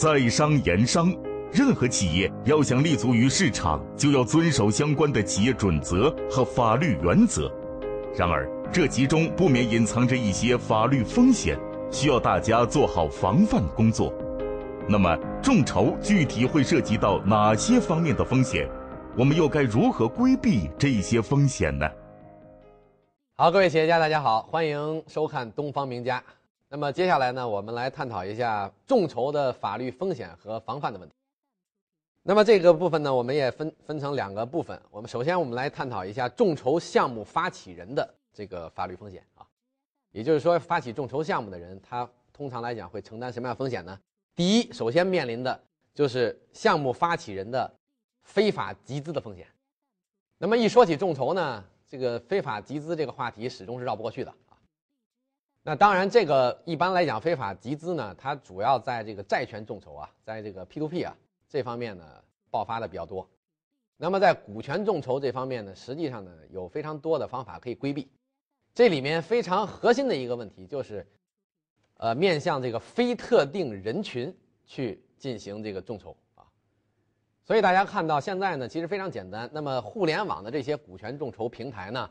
在商言商，任何企业要想立足于市场，就要遵守相关的企业准则和法律原则。然而，这其中不免隐藏着一些法律风险，需要大家做好防范工作。那么，众筹具体会涉及到哪些方面的风险？我们又该如何规避这些风险呢？好，各位企业家，大家好，欢迎收看《东方名家》。那么接下来呢，我们来探讨一下众筹的法律风险和防范的问题。那么这个部分呢，我们也分分成两个部分。我们首先我们来探讨一下众筹项目发起人的这个法律风险啊，也就是说，发起众筹项目的人，他通常来讲会承担什么样风险呢？第一，首先面临的就是项目发起人的非法集资的风险。那么一说起众筹呢，这个非法集资这个话题始终是绕不过去的。那当然，这个一般来讲，非法集资呢，它主要在这个债权众筹啊，在这个 P2P 啊这方面呢爆发的比较多。那么在股权众筹这方面呢，实际上呢有非常多的方法可以规避。这里面非常核心的一个问题就是，呃，面向这个非特定人群去进行这个众筹啊。所以大家看到现在呢，其实非常简单。那么互联网的这些股权众筹平台呢？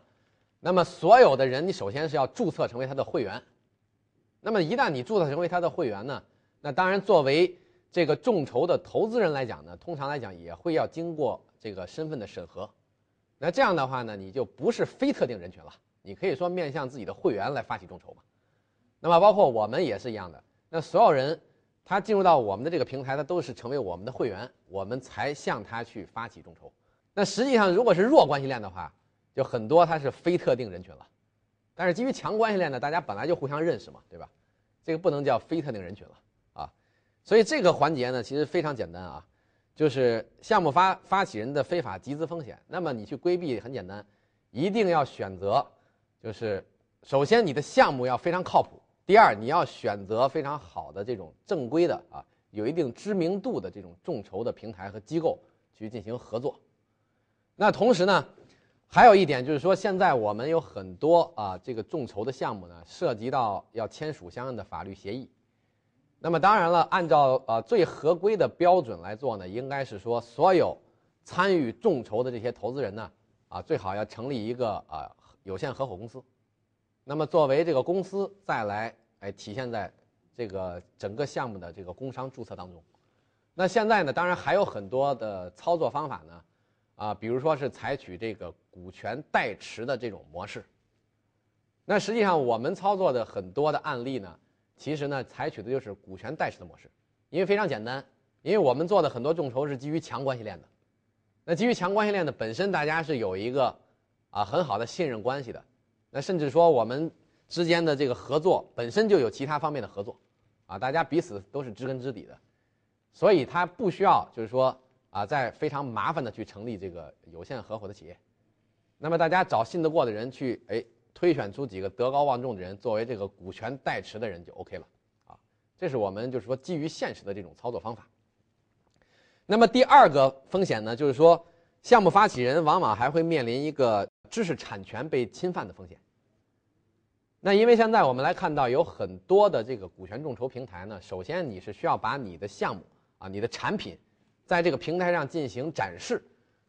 那么所有的人，你首先是要注册成为他的会员。那么一旦你注册成为他的会员呢，那当然作为这个众筹的投资人来讲呢，通常来讲也会要经过这个身份的审核。那这样的话呢，你就不是非特定人群了，你可以说面向自己的会员来发起众筹嘛。那么包括我们也是一样的，那所有人他进入到我们的这个平台，他都是成为我们的会员，我们才向他去发起众筹。那实际上如果是弱关系链的话，就很多，它是非特定人群了，但是基于强关系链呢，大家本来就互相认识嘛，对吧？这个不能叫非特定人群了啊，所以这个环节呢，其实非常简单啊，就是项目发发起人的非法集资风险。那么你去规避很简单，一定要选择，就是首先你的项目要非常靠谱，第二你要选择非常好的这种正规的啊，有一定知名度的这种众筹的平台和机构去进行合作。那同时呢？还有一点就是说，现在我们有很多啊，这个众筹的项目呢，涉及到要签署相应的法律协议。那么当然了，按照呃最合规的标准来做呢，应该是说所有参与众筹的这些投资人呢，啊最好要成立一个啊有限合伙公司。那么作为这个公司再来哎体现在这个整个项目的这个工商注册当中。那现在呢，当然还有很多的操作方法呢。啊，比如说是采取这个股权代持的这种模式。那实际上我们操作的很多的案例呢，其实呢采取的就是股权代持的模式，因为非常简单，因为我们做的很多众筹是基于强关系链的。那基于强关系链的本身大家是有一个啊很好的信任关系的，那甚至说我们之间的这个合作本身就有其他方面的合作，啊大家彼此都是知根知底的，所以它不需要就是说。啊，在非常麻烦的去成立这个有限合伙的企业，那么大家找信得过的人去，哎，推选出几个德高望重的人作为这个股权代持的人就 OK 了，啊，这是我们就是说基于现实的这种操作方法。那么第二个风险呢，就是说项目发起人往往还会面临一个知识产权被侵犯的风险。那因为现在我们来看到有很多的这个股权众筹平台呢，首先你是需要把你的项目啊，你的产品。在这个平台上进行展示，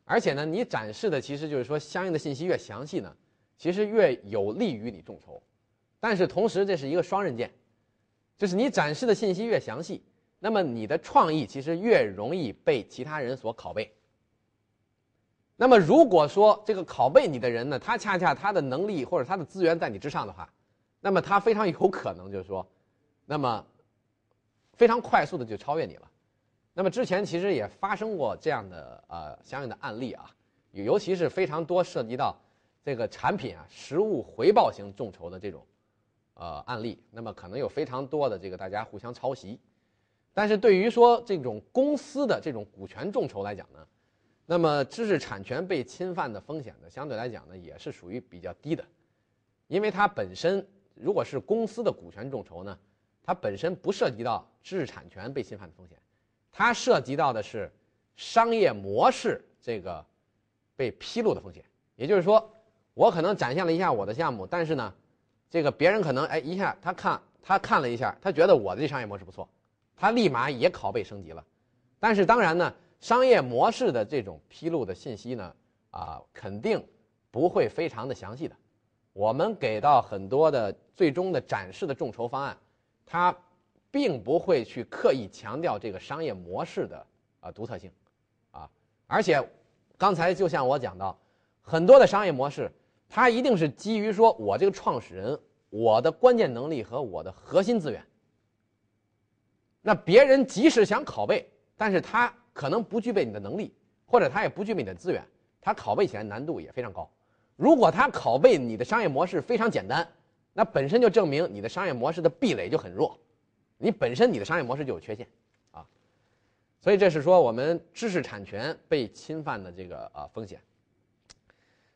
而且呢，你展示的其实就是说相应的信息越详细呢，其实越有利于你众筹。但是同时这是一个双刃剑，就是你展示的信息越详细，那么你的创意其实越容易被其他人所拷贝。那么如果说这个拷贝你的人呢，他恰恰他的能力或者他的资源在你之上的话，那么他非常有可能就是说，那么非常快速的就超越你了。那么之前其实也发生过这样的呃相应的案例啊，尤其是非常多涉及到这个产品啊实物回报型众筹的这种呃案例，那么可能有非常多的这个大家互相抄袭，但是对于说这种公司的这种股权众筹来讲呢，那么知识产权被侵犯的风险呢，相对来讲呢也是属于比较低的，因为它本身如果是公司的股权众筹呢，它本身不涉及到知识产权被侵犯的风险。它涉及到的是商业模式这个被披露的风险，也就是说，我可能展现了一下我的项目，但是呢，这个别人可能哎一下他看他看了一下，他觉得我的这商业模式不错，他立马也拷贝升级了。但是当然呢，商业模式的这种披露的信息呢，啊，肯定不会非常的详细的。我们给到很多的最终的展示的众筹方案，它并不会去刻意强调这个商业模式的啊独特性，啊，而且刚才就像我讲到，很多的商业模式，它一定是基于说我这个创始人我的关键能力和我的核心资源。那别人即使想拷贝，但是他可能不具备你的能力，或者他也不具备你的资源，他拷贝起来难度也非常高。如果他拷贝你的商业模式非常简单，那本身就证明你的商业模式的壁垒就很弱，你本身你的商业模式就有缺陷，啊，所以这是说我们知识产权被侵犯的这个啊风险。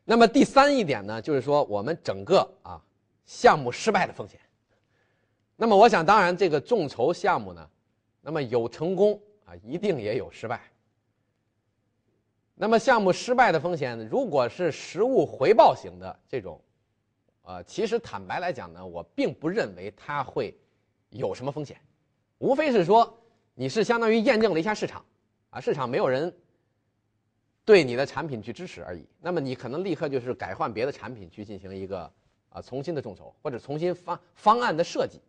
那么第三一点呢，就是说我们整个啊项目失败的风险。那么我想，当然这个众筹项目呢，那么有成功啊，一定也有失败。那么项目失败的风险，如果是实物回报型的这种，呃，其实坦白来讲呢，我并不认为它会有什么风险，无非是说你是相当于验证了一下市场，啊，市场没有人对你的产品去支持而已。那么你可能立刻就是改换别的产品去进行一个啊重新的众筹，或者重新方方案的设计。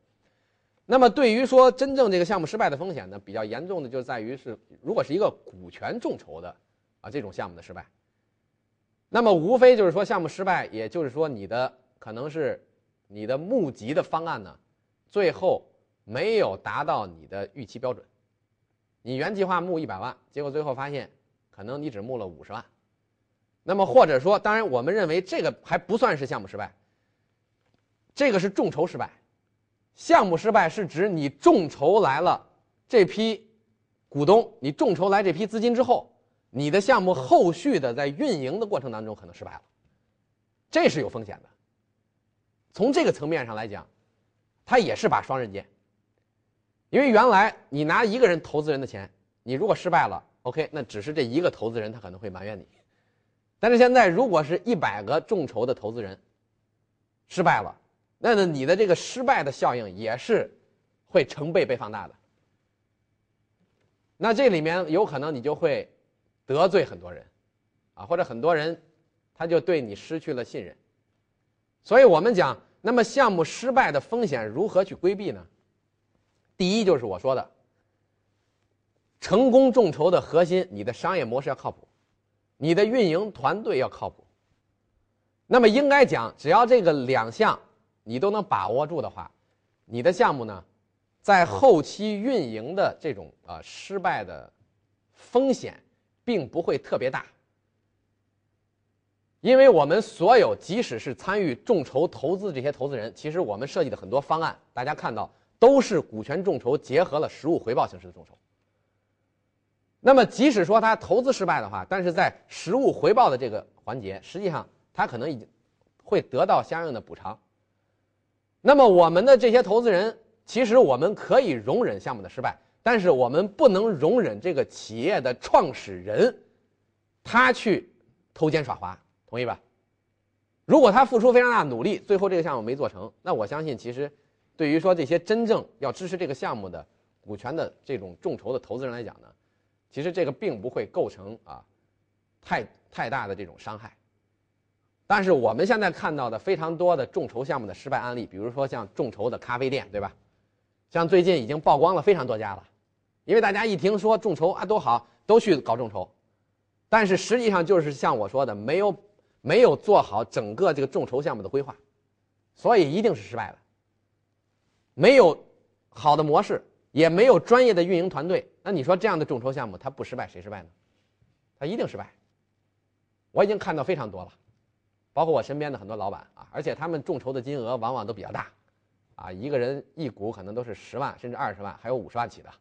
那么对于说真正这个项目失败的风险呢，比较严重的就在于是，如果是一个股权众筹的。啊，这种项目的失败，那么无非就是说项目失败，也就是说你的可能是你的募集的方案呢，最后没有达到你的预期标准。你原计划募一百万，结果最后发现可能你只募了五十万。那么或者说，当然我们认为这个还不算是项目失败，这个是众筹失败。项目失败是指你众筹来了这批股东，你众筹来这批资金之后。你的项目后续的在运营的过程当中可能失败了，这是有风险的。从这个层面上来讲，它也是把双刃剑。因为原来你拿一个人投资人的钱，你如果失败了，OK，那只是这一个投资人他可能会埋怨你。但是现在如果是一百个众筹的投资人失败了，那呢你的这个失败的效应也是会成倍被放大的。那这里面有可能你就会。得罪很多人，啊，或者很多人，他就对你失去了信任。所以我们讲，那么项目失败的风险如何去规避呢？第一就是我说的，成功众筹的核心，你的商业模式要靠谱，你的运营团队要靠谱。那么应该讲，只要这个两项你都能把握住的话，你的项目呢，在后期运营的这种啊失败的风险。并不会特别大，因为我们所有即使是参与众筹投资这些投资人，其实我们设计的很多方案，大家看到都是股权众筹结合了实物回报形式的众筹。那么即使说他投资失败的话，但是在实物回报的这个环节，实际上他可能已经会得到相应的补偿。那么我们的这些投资人，其实我们可以容忍项目的失败。但是我们不能容忍这个企业的创始人，他去偷奸耍滑，同意吧？如果他付出非常大的努力，最后这个项目没做成，那我相信其实，对于说这些真正要支持这个项目的股权的这种众筹的投资人来讲呢，其实这个并不会构成啊太太大的这种伤害。但是我们现在看到的非常多的众筹项目的失败案例，比如说像众筹的咖啡店，对吧？像最近已经曝光了非常多家了。因为大家一听说众筹啊多好，都去搞众筹，但是实际上就是像我说的，没有没有做好整个这个众筹项目的规划，所以一定是失败的。没有好的模式，也没有专业的运营团队，那你说这样的众筹项目它不失败谁失败呢？它一定失败。我已经看到非常多了，包括我身边的很多老板啊，而且他们众筹的金额往往都比较大，啊，一个人一股可能都是十万甚至二十万，还有五十万起的。啊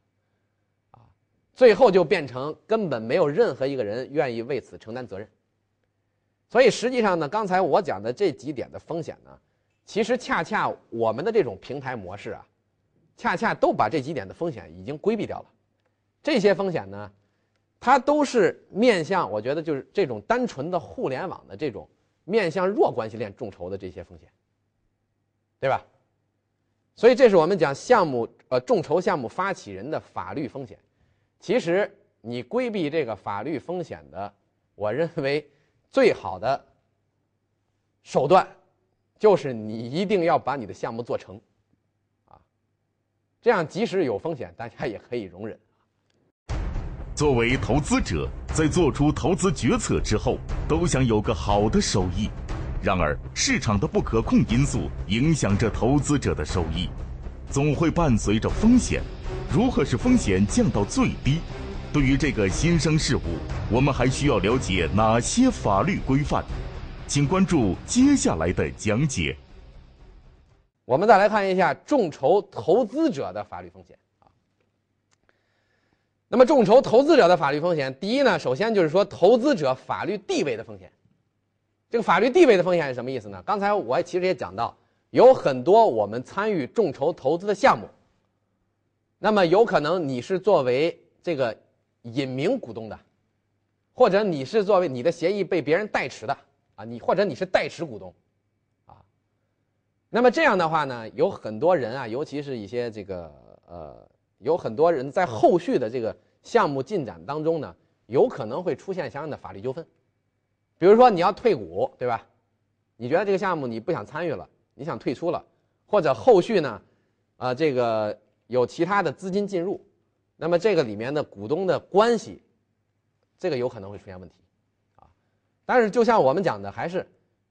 最后就变成根本没有任何一个人愿意为此承担责任，所以实际上呢，刚才我讲的这几点的风险呢，其实恰恰我们的这种平台模式啊，恰恰都把这几点的风险已经规避掉了。这些风险呢，它都是面向我觉得就是这种单纯的互联网的这种面向弱关系链众筹的这些风险，对吧？所以这是我们讲项目呃。众筹项目发起人的法律风险。其实你规避这个法律风险的，我认为最好的手段就是你一定要把你的项目做成，啊，这样即使有风险，大家也可以容忍。作为投资者，在做出投资决策之后，都想有个好的收益。然而，市场的不可控因素影响着投资者的收益，总会伴随着风险。如何使风险降到最低？对于这个新生事物，我们还需要了解哪些法律规范？请关注接下来的讲解。我们再来看一下众筹投资者的法律风险啊。那么，众筹投资者的法律风险，第一呢，首先就是说投资者法律地位的风险。这个法律地位的风险是什么意思呢？刚才我其实也讲到，有很多我们参与众筹投资的项目，那么有可能你是作为这个隐名股东的，或者你是作为你的协议被别人代持的啊，你或者你是代持股东，啊，那么这样的话呢，有很多人啊，尤其是一些这个呃，有很多人在后续的这个。项目进展当中呢，有可能会出现相应的法律纠纷，比如说你要退股，对吧？你觉得这个项目你不想参与了，你想退出了，或者后续呢，啊，这个有其他的资金进入，那么这个里面的股东的关系，这个有可能会出现问题，但是就像我们讲的，还是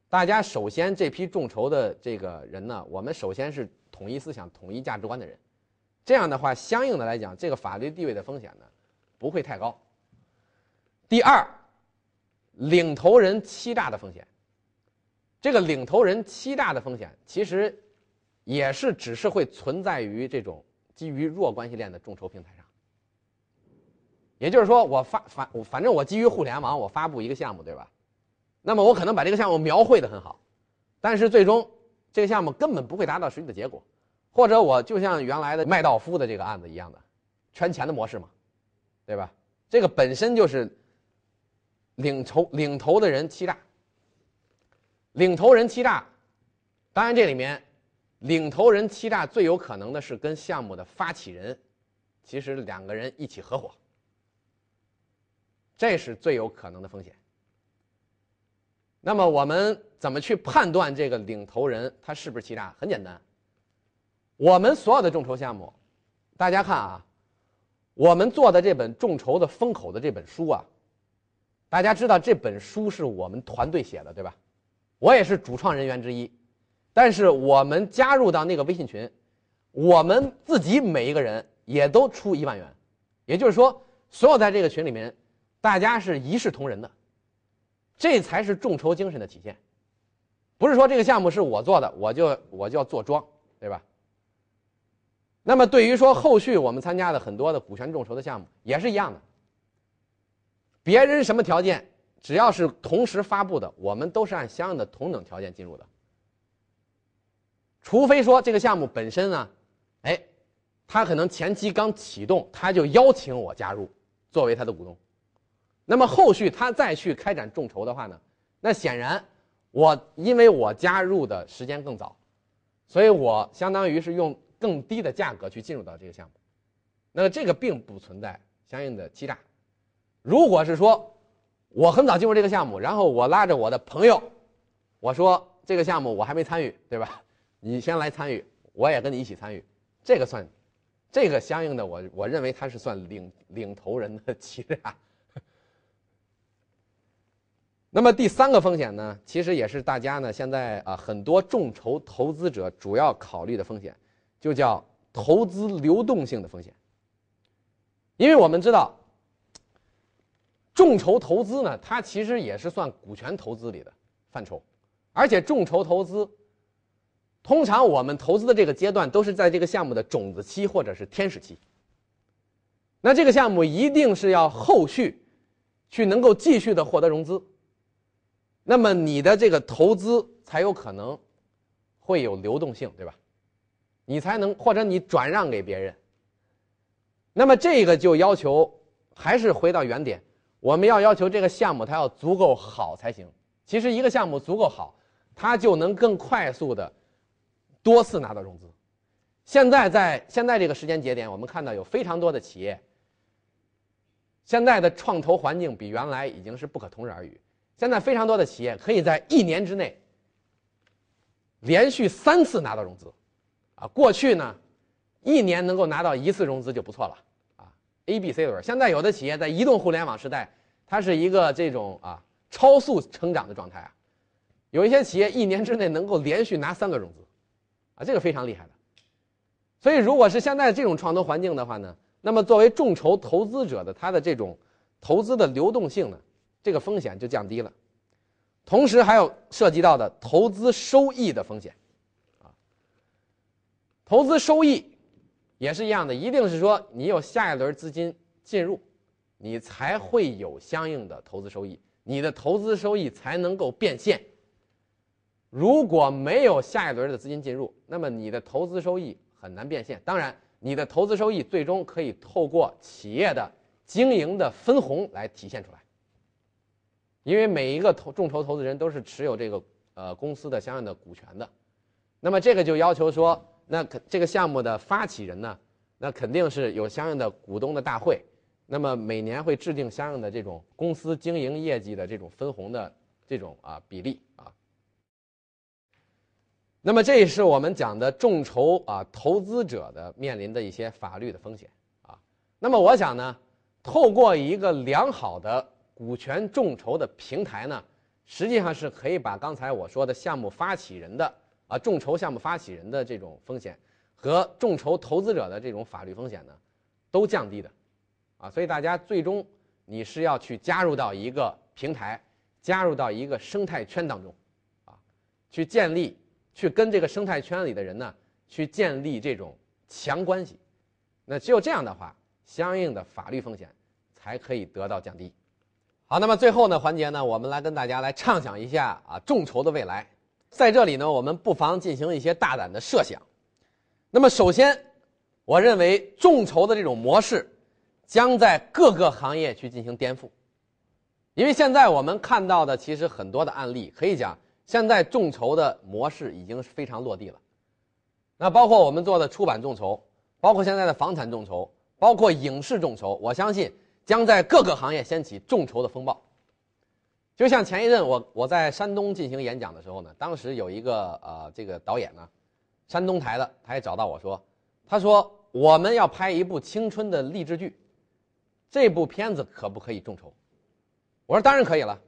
大家首先这批众筹的这个人呢，我们首先是统一思想、统一价值观的人，这样的话，相应的来讲，这个法律地位的风险呢。不会太高。第二，领头人欺诈的风险。这个领头人欺诈的风险，其实也是只是会存在于这种基于弱关系链的众筹平台上。也就是说，我发反我反正我基于互联网，我发布一个项目，对吧？那么我可能把这个项目描绘的很好，但是最终这个项目根本不会达到实际的结果，或者我就像原来的麦道夫的这个案子一样的圈钱的模式嘛。对吧？这个本身就是领头领头的人欺诈，领头人欺诈。当然，这里面领头人欺诈最有可能的是跟项目的发起人，其实两个人一起合伙，这是最有可能的风险。那么，我们怎么去判断这个领头人他是不是欺诈？很简单，我们所有的众筹项目，大家看啊。我们做的这本众筹的风口的这本书啊，大家知道这本书是我们团队写的，对吧？我也是主创人员之一，但是我们加入到那个微信群，我们自己每一个人也都出一万元，也就是说，所有在这个群里面，大家是一视同仁的，这才是众筹精神的体现，不是说这个项目是我做的，我就我就要做庄，对吧？那么，对于说后续我们参加的很多的股权众筹的项目也是一样的，别人什么条件，只要是同时发布的，我们都是按相应的同等条件进入的。除非说这个项目本身呢，哎，他可能前期刚启动，他就邀请我加入作为他的股东，那么后续他再去开展众筹的话呢，那显然我因为我加入的时间更早，所以我相当于是用。更低的价格去进入到这个项目，那么这个并不存在相应的欺诈。如果是说我很早进入这个项目，然后我拉着我的朋友，我说这个项目我还没参与，对吧？你先来参与，我也跟你一起参与，这个算，这个相应的我我认为他是算领领头人的欺诈。那么第三个风险呢，其实也是大家呢现在啊很多众筹投资者主要考虑的风险。就叫投资流动性的风险，因为我们知道，众筹投资呢，它其实也是算股权投资里的范畴，而且众筹投资，通常我们投资的这个阶段都是在这个项目的种子期或者是天使期。那这个项目一定是要后续去能够继续的获得融资，那么你的这个投资才有可能会有流动性，对吧？你才能或者你转让给别人，那么这个就要求还是回到原点，我们要要求这个项目它要足够好才行。其实一个项目足够好，它就能更快速的多次拿到融资，现在在现在这个时间节点，我们看到有非常多的企业，现在的创投环境比原来已经是不可同日而语。现在非常多的企业可以在一年之内连续三次拿到融资，啊，过去呢，一年能够拿到一次融资就不错了，啊，A、B、C 轮。现在有的企业在移动互联网时代，它是一个这种啊超速成长的状态啊，有一些企业一年之内能够连续拿三个融资，啊，这个非常厉害的。所以，如果是现在这种创投环境的话呢，那么作为众筹投资者的他的这种投资的流动性呢？这个风险就降低了，同时还有涉及到的投资收益的风险，啊，投资收益也是一样的，一定是说你有下一轮资金进入，你才会有相应的投资收益，你的投资收益才能够变现。如果没有下一轮的资金进入，那么你的投资收益很难变现。当然，你的投资收益最终可以透过企业的经营的分红来体现出来。因为每一个投众筹投资人都是持有这个呃公司的相应的股权的，那么这个就要求说，那这个项目的发起人呢，那肯定是有相应的股东的大会，那么每年会制定相应的这种公司经营业绩的这种分红的这种啊比例啊。那么这也是我们讲的众筹啊投资者的面临的一些法律的风险啊。那么我想呢，透过一个良好的。股权众筹的平台呢，实际上是可以把刚才我说的项目发起人的啊众筹项目发起人的这种风险和众筹投资者的这种法律风险呢，都降低的，啊，所以大家最终你是要去加入到一个平台，加入到一个生态圈当中，啊，去建立，去跟这个生态圈里的人呢去建立这种强关系，那只有这样的话，相应的法律风险才可以得到降低。好，那么最后呢环节呢，我们来跟大家来畅想一下啊众筹的未来。在这里呢，我们不妨进行一些大胆的设想。那么首先，我认为众筹的这种模式将在各个行业去进行颠覆，因为现在我们看到的其实很多的案例，可以讲现在众筹的模式已经是非常落地了。那包括我们做的出版众筹，包括现在的房产众筹，包括影视众筹，我相信。将在各个行业掀起众筹的风暴。就像前一阵我我在山东进行演讲的时候呢，当时有一个呃这个导演呢，山东台的，他也找到我说，他说我们要拍一部青春的励志剧，这部片子可不可以众筹？我说当然可以了。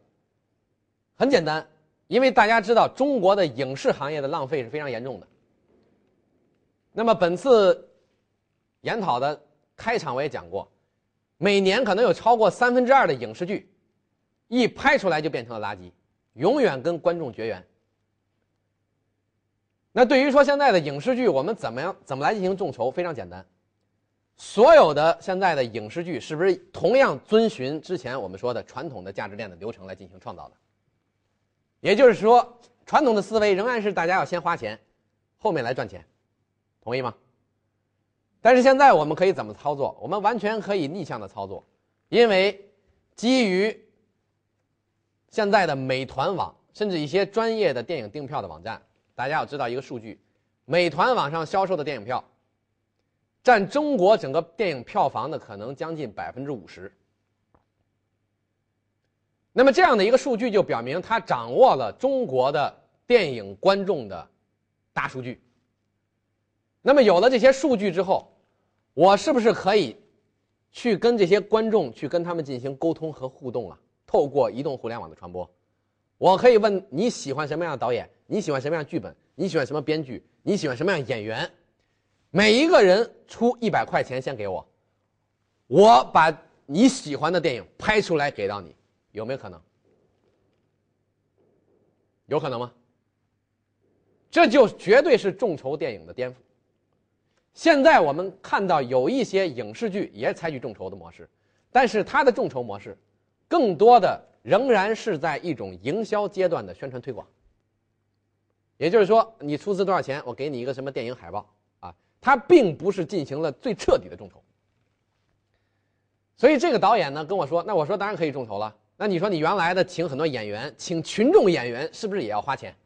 很简单，因为大家知道中国的影视行业的浪费是非常严重的。那么本次研讨的开场我也讲过。每年可能有超过三分之二的影视剧，一拍出来就变成了垃圾，永远跟观众绝缘。那对于说现在的影视剧，我们怎么样怎么来进行众筹？非常简单，所有的现在的影视剧是不是同样遵循之前我们说的传统的价值链的流程来进行创造的？也就是说，传统的思维仍然是大家要先花钱，后面来赚钱，同意吗？但是现在我们可以怎么操作？我们完全可以逆向的操作，因为基于现在的美团网，甚至一些专业的电影订票的网站，大家要知道一个数据：美团网上销售的电影票，占中国整个电影票房的可能将近百分之五十。那么这样的一个数据就表明，它掌握了中国的电影观众的大数据。那么有了这些数据之后，我是不是可以去跟这些观众去跟他们进行沟通和互动了？透过移动互联网的传播，我可以问你喜欢什么样的导演？你喜欢什么样剧本？你喜欢什么编剧？你喜欢什么样演员？每一个人出一百块钱先给我，我把你喜欢的电影拍出来给到你，有没有可能？有可能吗？这就绝对是众筹电影的颠覆。现在我们看到有一些影视剧也采取众筹的模式，但是它的众筹模式，更多的仍然是在一种营销阶段的宣传推广。也就是说，你出资多少钱，我给你一个什么电影海报啊？它并不是进行了最彻底的众筹。所以这个导演呢跟我说，那我说当然可以众筹了。那你说你原来的请很多演员，请群众演员是不是也要花钱？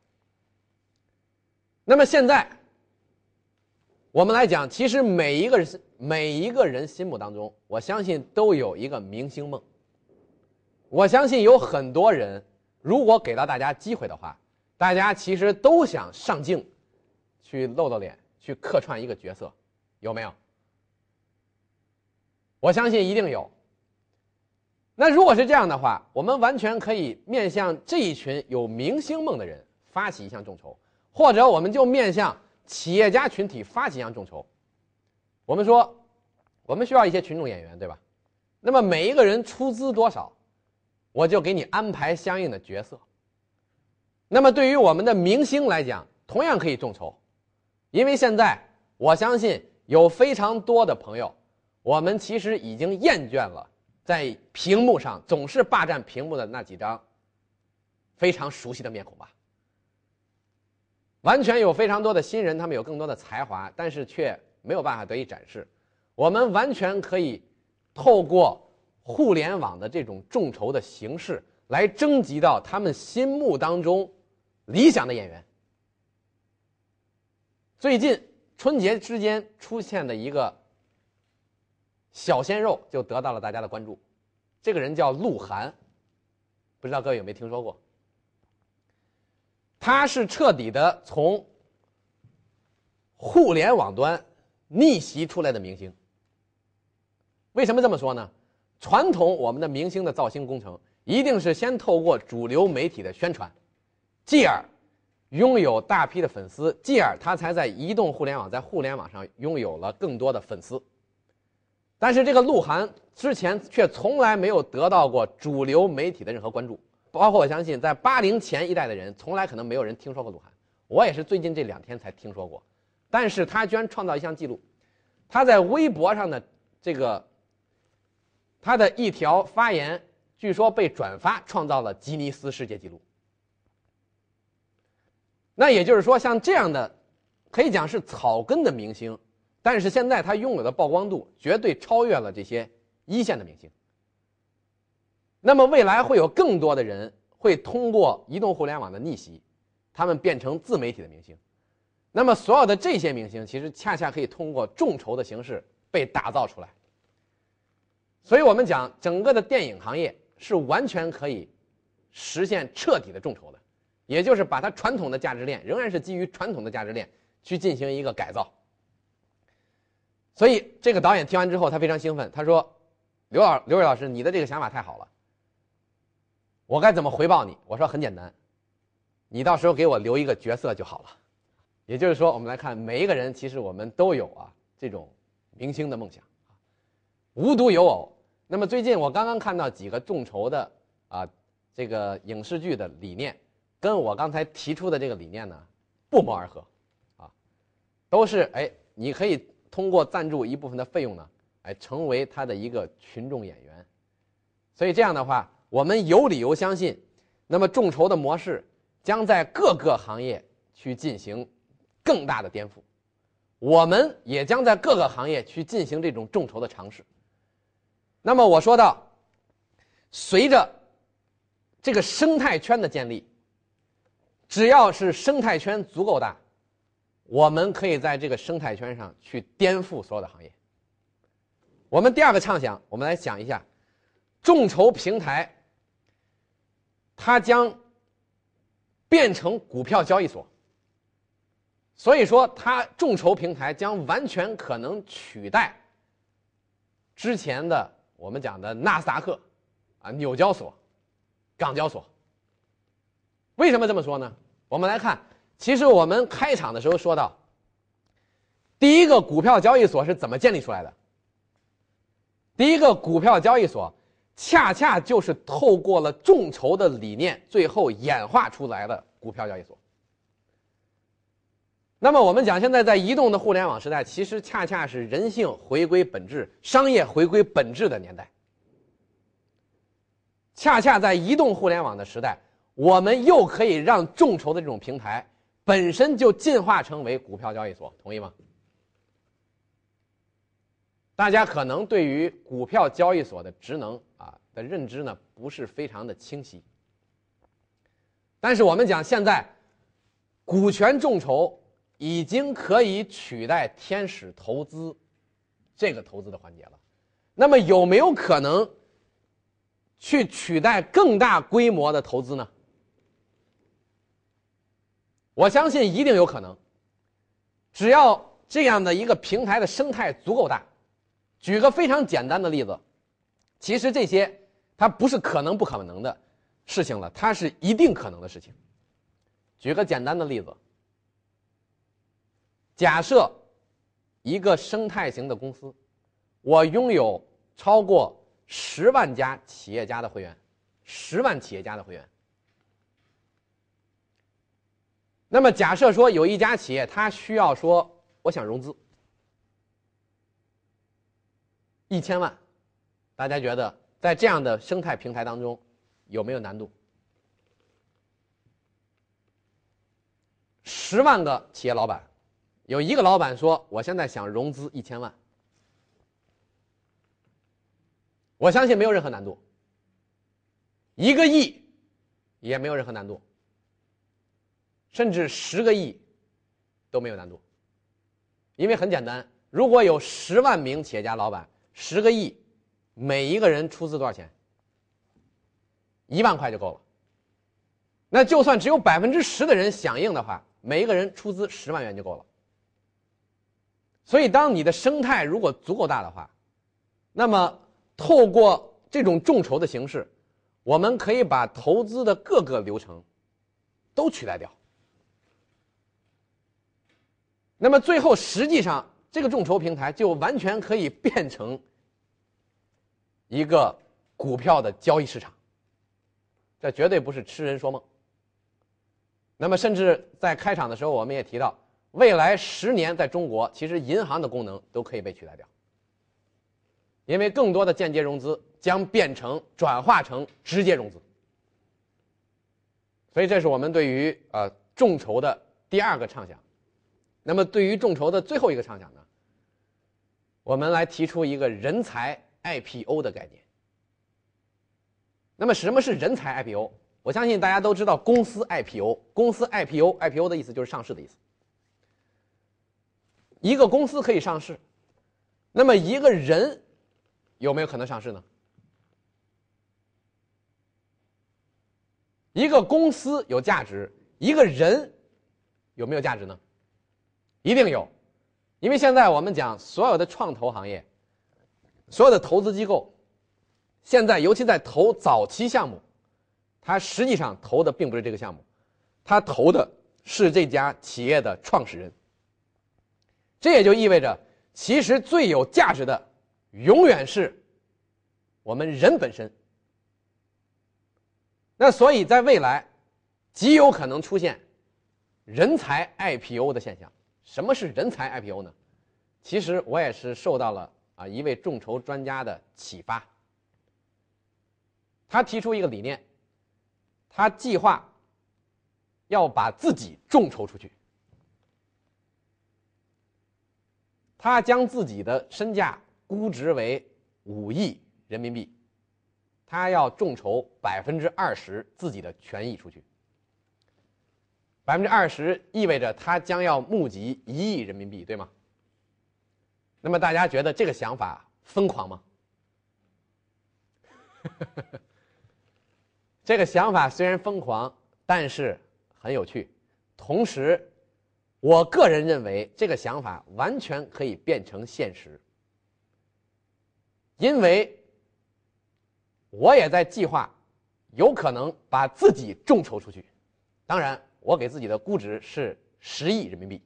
那么现在。我们来讲，其实每一个人每一个人心目当中，我相信都有一个明星梦。我相信有很多人，如果给到大家机会的话，大家其实都想上镜，去露露脸，去客串一个角色，有没有？我相信一定有。那如果是这样的话，我们完全可以面向这一群有明星梦的人发起一项众筹，或者我们就面向企业家群体发起一项众筹。我们说，我们需要一些群众演员，对吧？那么每一个人出资多少？我就给你安排相应的角色。那么对于我们的明星来讲，同样可以众筹，因为现在我相信有非常多的朋友，我们其实已经厌倦了在屏幕上总是霸占屏幕的那几张非常熟悉的面孔吧。完全有非常多的新人，他们有更多的才华，但是却没有办法得以展示。我们完全可以透过。互联网的这种众筹的形式，来征集到他们心目当中理想的演员。最近春节之间出现的一个小鲜肉，就得到了大家的关注。这个人叫鹿晗，不知道各位有没有听说过？他是彻底的从互联网端逆袭出来的明星。为什么这么说呢？传统我们的明星的造星工程，一定是先透过主流媒体的宣传，继而拥有大批的粉丝，继而他才在移动互联网，在互联网上拥有了更多的粉丝。但是这个鹿晗之前却从来没有得到过主流媒体的任何关注，包括我相信在八零前一代的人，从来可能没有人听说过鹿晗。我也是最近这两天才听说过，但是他居然创造一项记录，他在微博上的这个。他的一条发言，据说被转发，创造了吉尼斯世界纪录。那也就是说，像这样的，可以讲是草根的明星，但是现在他拥有的曝光度绝对超越了这些一线的明星。那么未来会有更多的人会通过移动互联网的逆袭，他们变成自媒体的明星。那么所有的这些明星，其实恰恰可以通过众筹的形式被打造出来。所以我们讲，整个的电影行业是完全可以实现彻底的众筹的，也就是把它传统的价值链仍然是基于传统的价值链去进行一个改造。所以这个导演听完之后，他非常兴奋，他说：“刘老刘伟老师，你的这个想法太好了，我该怎么回报你？”我说：“很简单，你到时候给我留一个角色就好了。”也就是说，我们来看每一个人，其实我们都有啊这种明星的梦想。无独有偶，那么最近我刚刚看到几个众筹的啊，这个影视剧的理念，跟我刚才提出的这个理念呢不谋而合，啊，都是哎，你可以通过赞助一部分的费用呢，哎，成为他的一个群众演员，所以这样的话，我们有理由相信，那么众筹的模式将在各个行业去进行更大的颠覆，我们也将在各个行业去进行这种众筹的尝试。那么我说到，随着这个生态圈的建立，只要是生态圈足够大，我们可以在这个生态圈上去颠覆所有的行业。我们第二个畅想，我们来讲一下，众筹平台，它将变成股票交易所，所以说它众筹平台将完全可能取代之前的。我们讲的纳斯达克，啊，纽交所，港交所。为什么这么说呢？我们来看，其实我们开场的时候说到，第一个股票交易所是怎么建立出来的？第一个股票交易所，恰恰就是透过了众筹的理念，最后演化出来的股票交易所。那么我们讲，现在在移动的互联网时代，其实恰恰是人性回归本质、商业回归本质的年代。恰恰在移动互联网的时代，我们又可以让众筹的这种平台本身就进化成为股票交易所，同意吗？大家可能对于股票交易所的职能啊的认知呢，不是非常的清晰。但是我们讲，现在股权众筹。已经可以取代天使投资这个投资的环节了。那么有没有可能去取代更大规模的投资呢？我相信一定有可能。只要这样的一个平台的生态足够大，举个非常简单的例子，其实这些它不是可能不可能的事情了，它是一定可能的事情。举个简单的例子，假设一个生态型的公司，我拥有超过十万家企业家的会员，十万企业家的会员。那么假设说有一家企业，它需要说我想融资一千万，大家觉得在这样的生态平台当中有没有难度？十万个企业老板，有一个老板说：“我现在想融资一千万。”我相信没有任何难度。一个亿也没有任何难度，甚至十个亿都没有难度，因为很简单，如果有十万名企业家老板，十个亿，每一个人出资多少钱？一万块就够了。那就算只有百分之十的人响应的话。每一个人出资十万元就够了。所以，当你的生态如果足够大的话，那么透过这种众筹的形式，我们可以把投资的各个流程都取代掉。那么最后，实际上这个众筹平台就完全可以变成一个股票的交易市场。这绝对不是痴人说梦。那么，甚至在开场的时候，我们也提到，未来十年在中国，其实银行的功能都可以被取代掉，因为更多的间接融资将变成转化成直接融资。所以，这是我们对于呃众筹的第二个畅想。那么，对于众筹的最后一个畅想呢，我们来提出一个人才 IPO 的概念。那么，什么是人才 IPO？我相信大家都知道公司 IPO，公司 IPO，IPO 的意思就是上市的意思。一个公司可以上市，那么一个人有没有可能上市呢？一个公司有价值，一个人有没有价值呢？一定有，因为现在我们讲所有的创投行业，所有的投资机构，现在尤其在投早期项目。他实际上投的并不是这个项目，他投的是这家企业的创始人。这也就意味着，其实最有价值的，永远是我们人本身。那所以在未来，极有可能出现人才 IPO 的现象。什么是人才 IPO 呢？其实我也是受到了啊一位众筹专家的启发，他提出一个理念。他计划要把自己众筹出去，他将自己的身价估值为五亿人民币，他要众筹百分之二十自己的权益出去。百分之二十意味着他将要募集一亿人民币，对吗？那么大家觉得这个想法疯狂吗？这个想法虽然疯狂，但是很有趣。同时，我个人认为这个想法完全可以变成现实，因为我也在计划，有可能把自己众筹出去。当然，我给自己的估值是十亿人民币。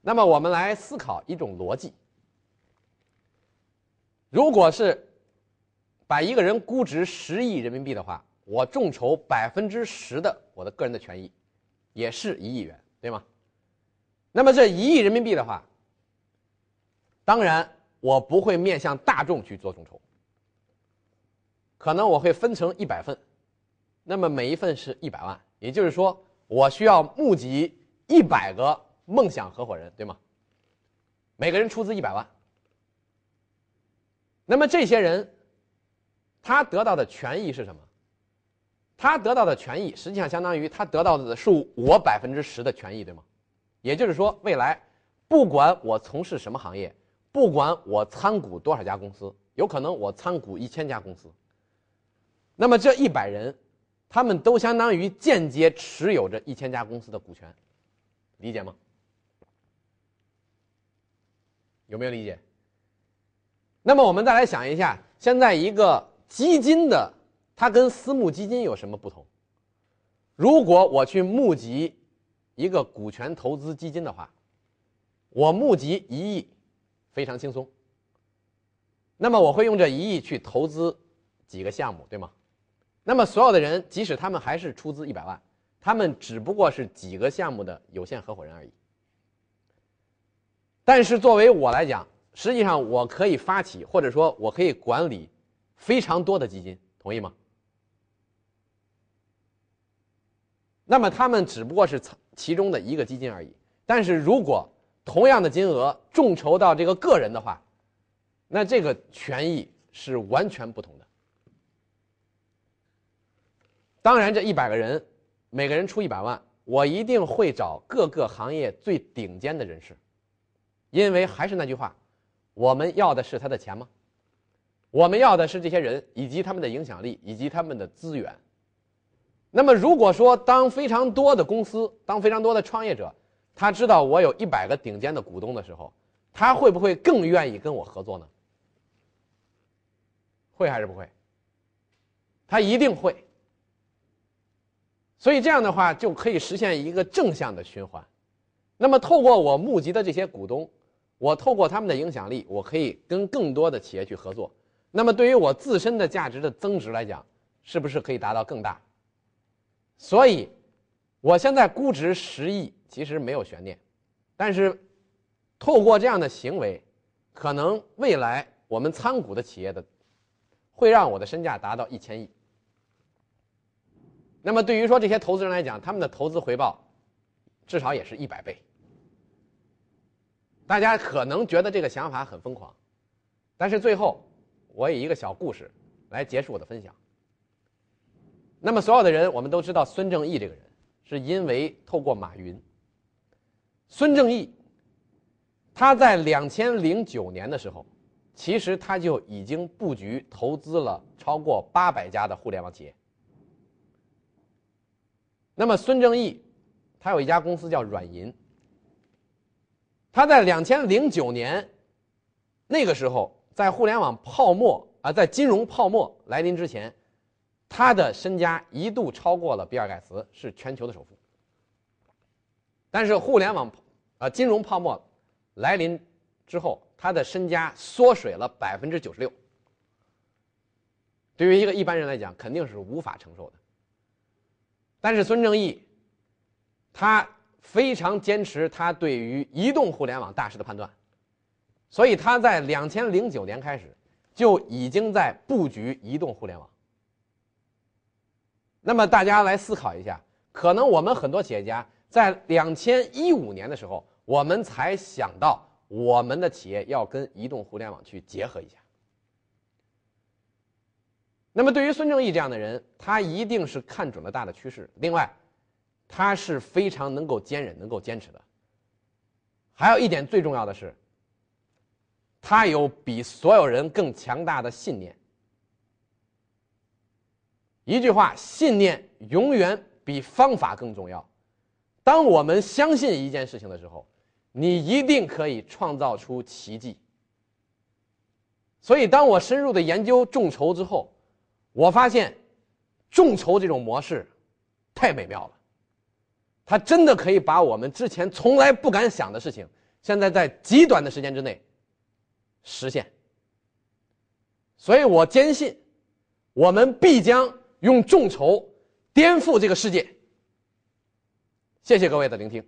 那么，我们来思考一种逻辑：如果是。把一个人估值十亿人民币的话，我众筹百分之十的我的个人的权益，也是一亿元，对吗？那么这一亿人民币的话，当然我不会面向大众去做众筹，可能我会分成一百份，那么每一份是一百万，也就是说我需要募集一百个梦想合伙人，对吗？每个人出资一百万，那么这些人。他得到的权益是什么？他得到的权益实际上相当于他得到的是我百分之十的权益，对吗？也就是说，未来不管我从事什么行业，不管我参股多少家公司，有可能我参股一千家公司，那么这一百人，他们都相当于间接持有着一千家公司的股权，理解吗？有没有理解？那么我们再来想一下，现在一个基金的。它跟私募基金有什么不同？如果我去募集一个股权投资基金的话，我募集一亿，非常轻松。那么我会用这一亿去投资几个项目，对吗？那么所有的人，即使他们还是出资一百万，他们只不过是几个项目的有限合伙人而已。但是作为我来讲，实际上我可以发起，或者说我可以管理非常多的基金，同意吗？那么他们只不过是其中的一个基金而已。但是如果同样的金额众筹到这个个人的话，那这个权益是完全不同的。当然，这一百个人，每个人出一百万，我一定会找各个行业最顶尖的人士，因为还是那句话，我们要的是他的钱吗？我们要的是这些人以及他们的影响力以及他们的资源。那么，如果说当非常多的公司，当非常多的创业者，他知道我有一百个顶尖的股东的时候，他会不会更愿意跟我合作呢？会还是不会？他一定会。所以这样的话就可以实现一个正向的循环。那么，透过我募集的这些股东，我透过他们的影响力，我可以跟更多的企业去合作。那么，对于我自身的价值的增值来讲，是不是可以达到更大？所以，我现在估值十亿，其实没有悬念。但是，透过这样的行为，可能未来我们参股的企业的，会让我的身价达到一千亿。那么，对于说这些投资人来讲，他们的投资回报，至少也是一百倍。大家可能觉得这个想法很疯狂，但是最后，我以一个小故事来结束我的分享。那么，所有的人，我们都知道孙正义这个人，是因为透过马云。孙正义，他在两千零九年的时候，其实他就已经布局投资了超过八百家的互联网企业。那么，孙正义，他有一家公司叫软银。他在两千零九年，那个时候，在互联网泡沫啊，在金融泡沫来临之前。他的身家一度超过了比尔盖茨，是全球的首富。但是互联网，啊，金融泡沫来临之后，他的身家缩水了百分之九十六。对于一个一般人来讲，肯定是无法承受的。但是孙正义，他非常坚持他对于移动互联网大势的判断，所以他在两千零九年开始就已经在布局移动互联网。那么大家来思考一下，可能我们很多企业家在两千一五年的时候，我们才想到我们的企业要跟移动互联网去结合一下。那么对于孙正义这样的人，他一定是看准了大的趋势。另外，他是非常能够坚忍、能够坚持的。还有一点最重要的是，他有比所有人更强大的信念。一句话，信念永远比方法更重要。当我们相信一件事情的时候，你一定可以创造出奇迹。所以，当我深入的研究众筹之后，我发现，众筹这种模式太美妙了。它真的可以把我们之前从来不敢想的事情，现在在极短的时间之内实现。所以我坚信，我们必将。用众筹颠覆这个世界。谢谢各位的聆听。